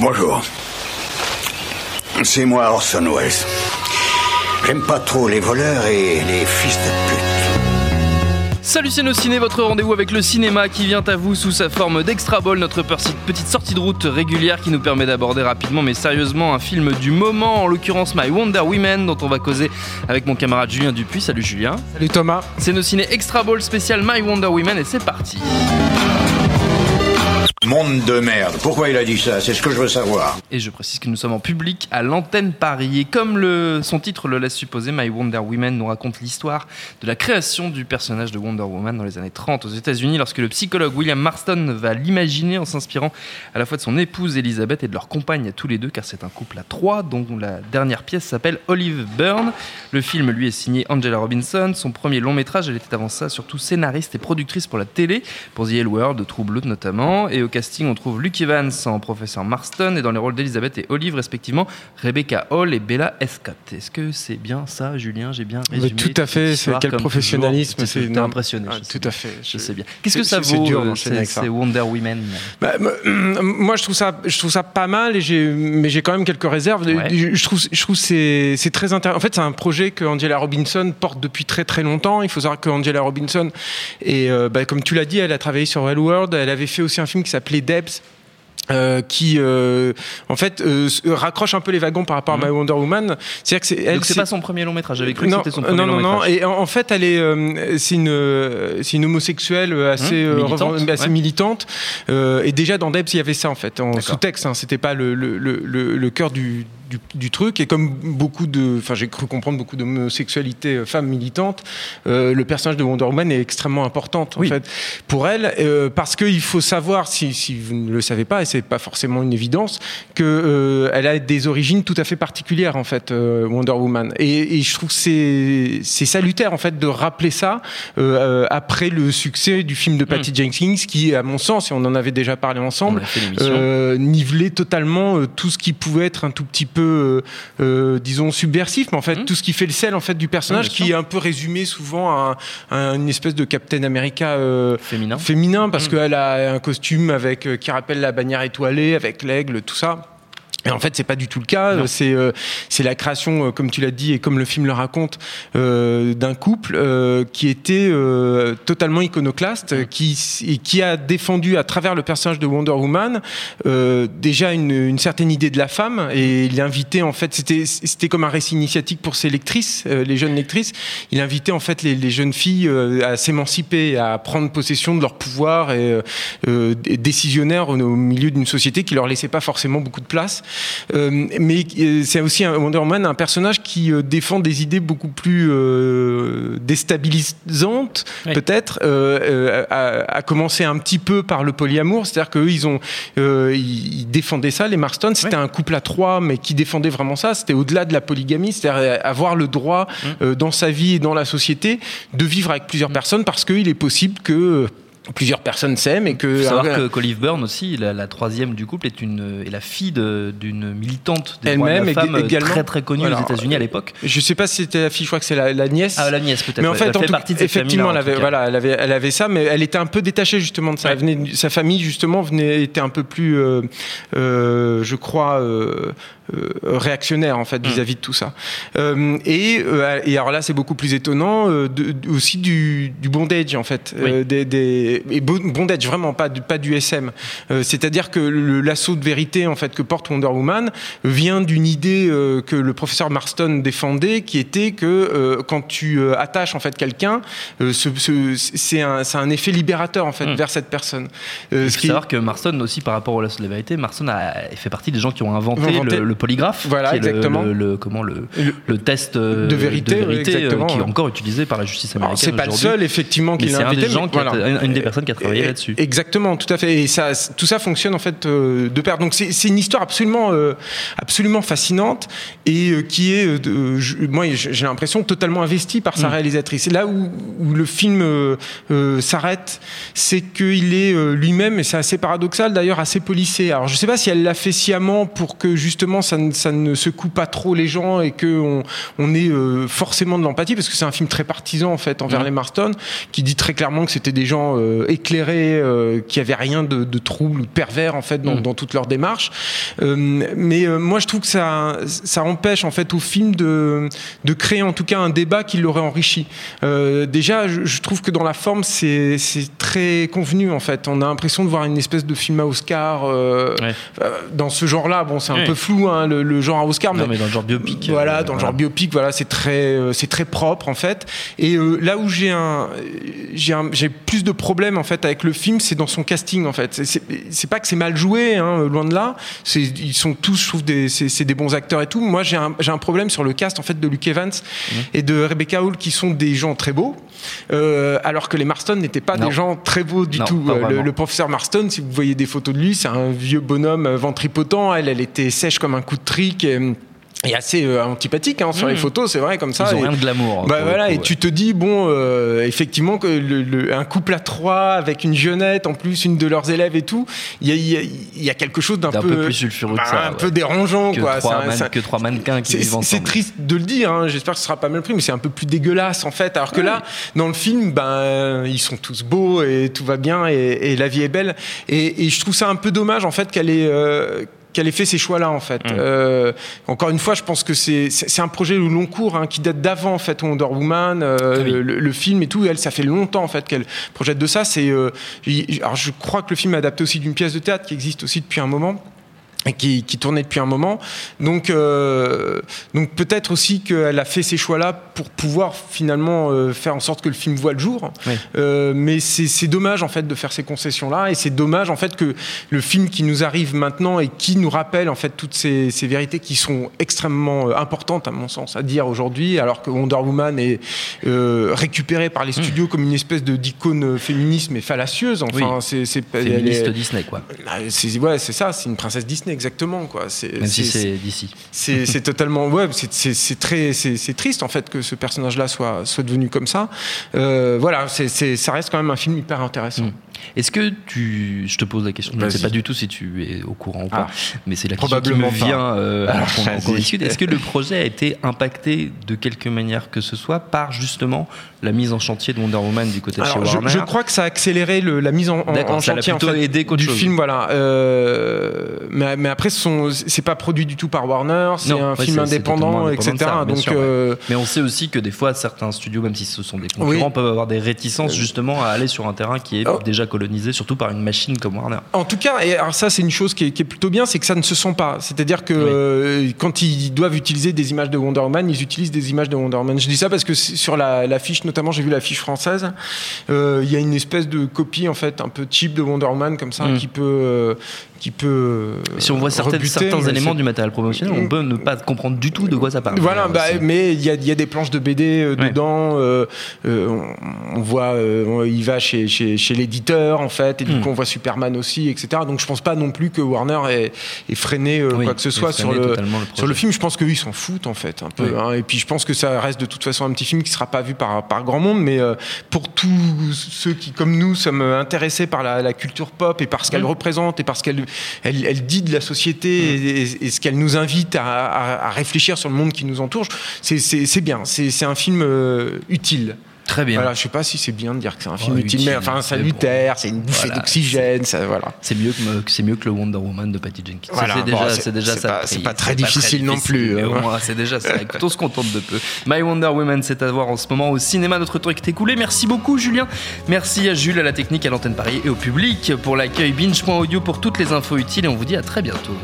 Bonjour. C'est moi Orson Welles. J'aime pas trop les voleurs et les fils de pute. Salut c'est nos ciné, votre rendez-vous avec le cinéma qui vient à vous sous sa forme d'Extra Ball, notre petite sortie de route régulière qui nous permet d'aborder rapidement mais sérieusement un film du moment, en l'occurrence My Wonder Woman, dont on va causer avec mon camarade Julien Dupuis. Salut Julien. Salut Thomas. C'est nos ciné Extra Ball spécial My Wonder Woman et c'est parti. Monde de merde. Pourquoi il a dit ça? C'est ce que je veux savoir. Et je précise que nous sommes en public à l'antenne Paris. Et comme le, son titre le laisse supposer, My Wonder Woman nous raconte l'histoire de la création du personnage de Wonder Woman dans les années 30 aux États-Unis, lorsque le psychologue William Marston va l'imaginer en s'inspirant à la fois de son épouse Elizabeth et de leur compagne à tous les deux, car c'est un couple à trois, dont la dernière pièce s'appelle Olive Byrne. Le film, lui, est signé Angela Robinson. Son premier long métrage, elle était avant ça surtout scénariste et productrice pour la télé, pour The L World, True Blood notamment. Et casting, on trouve Luke Evans en professeur Marston et dans les rôles d'Elizabeth et Olive, respectivement, Rebecca Hall et Bella Escott. Est-ce que c'est bien ça, Julien? J'ai bien résumé Tout à fait, c'est quel professionnalisme. C'est impressionné. Ah, tout à fait. Je, sais bien. Qu'est-ce que ça vaut, dur, c'est Wonder Woman bah, Moi, je trouve, ça, je trouve ça pas mal, et mais j'ai quand même quelques réserves. Je trouve, je trouve c'est très intéressant. En fait, c'est un projet que Angela Robinson porte depuis très très longtemps. Il faut savoir que Angela Robinson, et euh, bah, comme tu l'as dit, elle a travaillé sur World. Elle avait fait aussi un film qui s'appelle s'appelait Debs. Euh, qui euh, en fait euh, raccroche un peu les wagons par rapport à mhm. My Wonder Woman. C'est-à-dire que c'est elle. c'est pas son premier long métrage. J'avais cru que c'était son premier non, non, long métrage. Non, Et en, fait, elle est, c'est une, c'est une homosexuelle assez, mhm. militante, assez militante. et déjà dans Debs, il y avait ça en fait en sous-texte. Hein, c'était pas le, le, le, le cœur du du, truc. Et comme beaucoup de, enfin, j'ai cru comprendre beaucoup d'homosexualité euh, femmes militantes, euh, le personnage de Wonder Woman est extrêmement importante en fait pour elle, euh, parce qu'il faut savoir, si, si, vous ne le savez pas, et c'est pas forcément une évidence, que elle a des origines tout à fait particulières en fait, Wonder Woman. Et, je trouve que c'est c'est salutaire en fait de rappeler ça après le succès du film de Patty hmm. Jenkins, qui, à mon sens, et on en avait déjà parlé ensemble, nivelait totalement tout ce qui pouvait être un tout petit peu euh, euh, disons, subversif, mais en fait, mmh. tout ce qui fait le sel en fait, du personnage, qui est un peu résumé souvent à, une espèce de Captain America euh, féminin. féminin, parce mmh. qu'elle a un costume avec, qui rappelle la bannière étoilée, avec l'aigle, tout ça. Et en fait, c'est pas du tout le cas. C'est euh, c'est la création, euh, comme tu l'as dit et comme le film le raconte, euh, d'un couple euh, qui était euh, totalement iconoclaste, qui qui a défendu à travers le personnage de Wonder Woman déjà une, une, certaine idée de la femme et il invitait en fait c'était c'était comme un récit initiatique pour ses lectrices, les jeunes lectrices. Il invitait en fait les, les jeunes filles à s'émanciper, à prendre possession de leur pouvoir et décisionnaire au, au milieu d'une société qui leur laissait pas forcément beaucoup de place. Euh, mais euh, c'est aussi un Wonder Woman, un personnage qui euh, défend des idées beaucoup plus déstabilisantes, peut-être, à, commencer un petit peu par le polyamour, c'est-à-dire qu'eux, ils ont, ils défendaient ça, les Marston, c'était un couple à trois, mais qui défendait vraiment ça, c'était au-delà de la polygamie, c'est-à-dire avoir le droit mmh. dans sa vie et dans la société de vivre avec plusieurs mmh. personnes parce qu'il est possible que plusieurs personnes s'aiment et que. Faut savoir que qu'Olive Byrne aussi, la, troisième du couple, est, une, est la fille d'une militante des droits de femme également. très très connue aux États-Unis à l'époque. Je sais pas si c'était la fille, je crois que c'est la, nièce. Ah, la nièce peut-être. Mais en fait, elle fait partie de effectivement, elle avait, voilà, elle avait, elle avait ça, mais elle était un peu détachée justement de ça. venait, sa famille justement venait, était un peu plus, euh, euh, je crois. Euh, euh, réactionnaire en fait mm. vis-à-vis de tout ça. Euh, et, euh, et, alors là, c'est beaucoup plus étonnant de, aussi du, du, bondage en fait, des, des, et bondage vraiment pas du, pas du SM. C'est-à-dire que l'assaut de vérité en fait que porte Wonder Woman vient d'une idée que le professeur Marston défendait, qui était que quand tu attaches en fait quelqu'un, c'est un, un, effet libérateur en fait mm. vers cette personne. Il faut savoir que Marston aussi par rapport au lasso de vérité, Marston a fait partie des gens qui ont inventé, le polygraphe, voilà, exactement. Le, comment le, le, test euh, de vérité, euh, qui est encore utilisé par la justice américaine. C'est pas le seul effectivement qui l'a inventé. Une des personnes qui a travaillé là-dessus. Exactement, tout à fait. Et ça, tout ça fonctionne en fait euh, de pair. Donc c'est une histoire absolument, absolument fascinante et qui est, moi j'ai l'impression totalement investie par sa mm. réalisatrice. Et là où, où le film s'arrête, c'est qu'il est, lui-même, et c'est assez paradoxal d'ailleurs, assez policé. Alors je sais pas si elle l'a fait sciemment pour que justement ça ne, secoue pas trop les gens et qu'on on ait euh, forcément de l'empathie, parce que c'est un film très partisan en fait envers les Marston, qui dit très clairement que c'était des gens euh, éclairés, qui avaient rien de, de trouble ou de pervers en fait dans, mm. dans toute leur démarche. mais moi, je trouve que ça, ça empêche en fait au film de, de créer en tout cas un débat qui l'aurait enrichi. déjà, je, je, trouve que dans la forme, c'est très convenu en fait. On a l'impression de voir une espèce de film à Oscar dans ce genre-là. Bon, c'est un peu flou hein, le, genre à Oscar, mais, dans le genre biopic. Voilà, dans le genre biopic, voilà, c'est très, c'est très propre en fait. Et euh, là où j'ai un, j'ai plus de problèmes en fait avec le film, c'est dans son casting en fait. C'est pas que c'est mal joué, hein, loin de là. Ils sont tous, je trouve, c'est des bons acteurs et tout. Moi, j'ai un, un, problème sur le cast en fait de Luke Evans mmh. et de Rebecca Hall qui sont des gens très beaux. Euh, alors que les Marston n'étaient pas des gens très beaux du tout. Euh, le, professeur Marston, si vous voyez des photos de lui, c'est un vieux bonhomme ventripotent. Elle, elle était sèche comme un coup de trique. Et, et assez euh, antipathique hein, sur les mmh. photos, c'est vrai comme ça. Ils ont rien de glamour. Bah voilà, et tu te dis bon, euh, effectivement que le, un couple à trois avec une jeunette, en plus une de leurs élèves et tout, il y a, y a, quelque chose d'un peu, peu, plus sulfureux bah, ça, un peu dérangeant que quoi. Trois que trois mannequins qui vivent C'est triste de le dire. Hein, J'espère que ce sera pas mal pris, mais c'est un peu plus dégueulasse en fait. Alors que là, dans le film, ben ils sont tous beaux et tout va bien et, et la vie est belle. Et, et, je trouve ça un peu dommage en fait qu'elle ait euh, qu'elle ait fait ces choix-là en fait. Mm. Euh, encore une fois, je pense que c'est un projet au long cours hein, qui date d'avant en fait Wonder Woman, euh, le, film et tout. elle, ça fait longtemps en fait qu'elle projette de ça. C'est euh, alors je crois que le film est adapté aussi d'une pièce de théâtre qui existe aussi depuis un moment qui, qui, tournait depuis un moment. Donc, euh, donc peut-être aussi qu'elle a fait ces choix-là pour pouvoir finalement euh, faire en sorte que le film voit le jour. Euh, mais c'est dommage en fait de faire ces concessions-là, et c'est dommage en fait que le film qui nous arrive maintenant et qui nous rappelle en fait toutes ces, ces vérités qui sont extrêmement importantes à mon sens à dire aujourd'hui, alors que Wonder Woman est euh, récupéré par les mmh. studios comme une espèce de d'icône féminisme et fallacieuse. Enfin, oui. c'est féministe Disney quoi. C'est ouais, c'est ça, c'est une princesse Disney exactement. Quoi. Même si c'est d'ici. C'est totalement. Ouais, c'est très. C'est triste, en fait, que ce personnage-là soit, soit devenu comme ça. Euh, voilà, c'est ça reste quand même un film hyper intéressant. Mm. Est-ce que tu. Je te pose la question, je ne sais pas du tout si tu es au courant ou pas, ah, mais c'est la question qui me vient euh, Est-ce que le projet a été impacté de quelque manière que ce soit par justement la mise en chantier de Wonder Woman du côté de chez Warner je, crois que ça a accéléré le, la mise en, en chantier en fait, du film, voilà. Euh, mais, mais, après, c'est pas produit du tout par Warner, c'est un film indépendant, etc. donc, euh, Mais on sait aussi que des fois, certains studios, même si ce sont des concurrents, peuvent avoir des réticences justement à aller sur un terrain qui est oh. déjà colonisé, surtout par une machine comme Warner. En tout cas, et alors ça c'est une chose qui est, plutôt bien, c'est que ça ne se sent pas. C'est-à-dire que euh, quand ils doivent utiliser des images de Wonder Woman, ils utilisent des images de Wonder Woman. Je dis ça parce que sur la, fiche, notamment j'ai vu la fiche française, euh, il y a une espèce de copie en fait un peu cheap de Wonder Woman comme ça mm. qui peut euh, qui peut. Si on voit certains éléments du matériel promotionnel, on peut ne pas comprendre du tout de quoi ça parle. Voilà, bah, mais il y a, y a, des planches de BD euh, dedans. Euh, euh, on, voit, il va chez, chez, chez l'éditeur en fait, et du hmm. coup on voit Superman aussi, etc. Donc je pense pas non plus que Warner ait, freiné quoi que ce soit sur le, sur le film. Je pense qu'ils s'en foutent en fait un peu. Hein. et puis je pense que ça reste de toute façon un petit film qui sera pas vu par, par grand monde, mais pour tous ceux qui, comme nous, sommes intéressés par la, la culture pop et par ce qu'elle hmm. représente et par ce qu'elle elle, dit de la société et, ce qu'elle nous invite à, réfléchir sur le monde qui nous entoure. C'est bien, c'est un film euh, utile. Très bien. Voilà, je sais pas si c'est bien de dire que c'est un film utile, mais enfin salutaire, c'est une bouffée d'oxygène, ça voilà. C'est mieux que c'est mieux que le Wonder Woman de Patty Jenkins. c'est déjà, c'est déjà ça. C'est pas, très difficile non plus. Hein. C'est déjà ça. on se contente de peu. My Wonder Woman, c'est à voir en ce moment au cinéma. Notre truc est écoulé. Merci beaucoup, Julien. Merci à Jules, à la technique, à l'antenne Paris et au public pour l'accueil binge.audio pour toutes les infos utiles. Et on vous dit à très bientôt.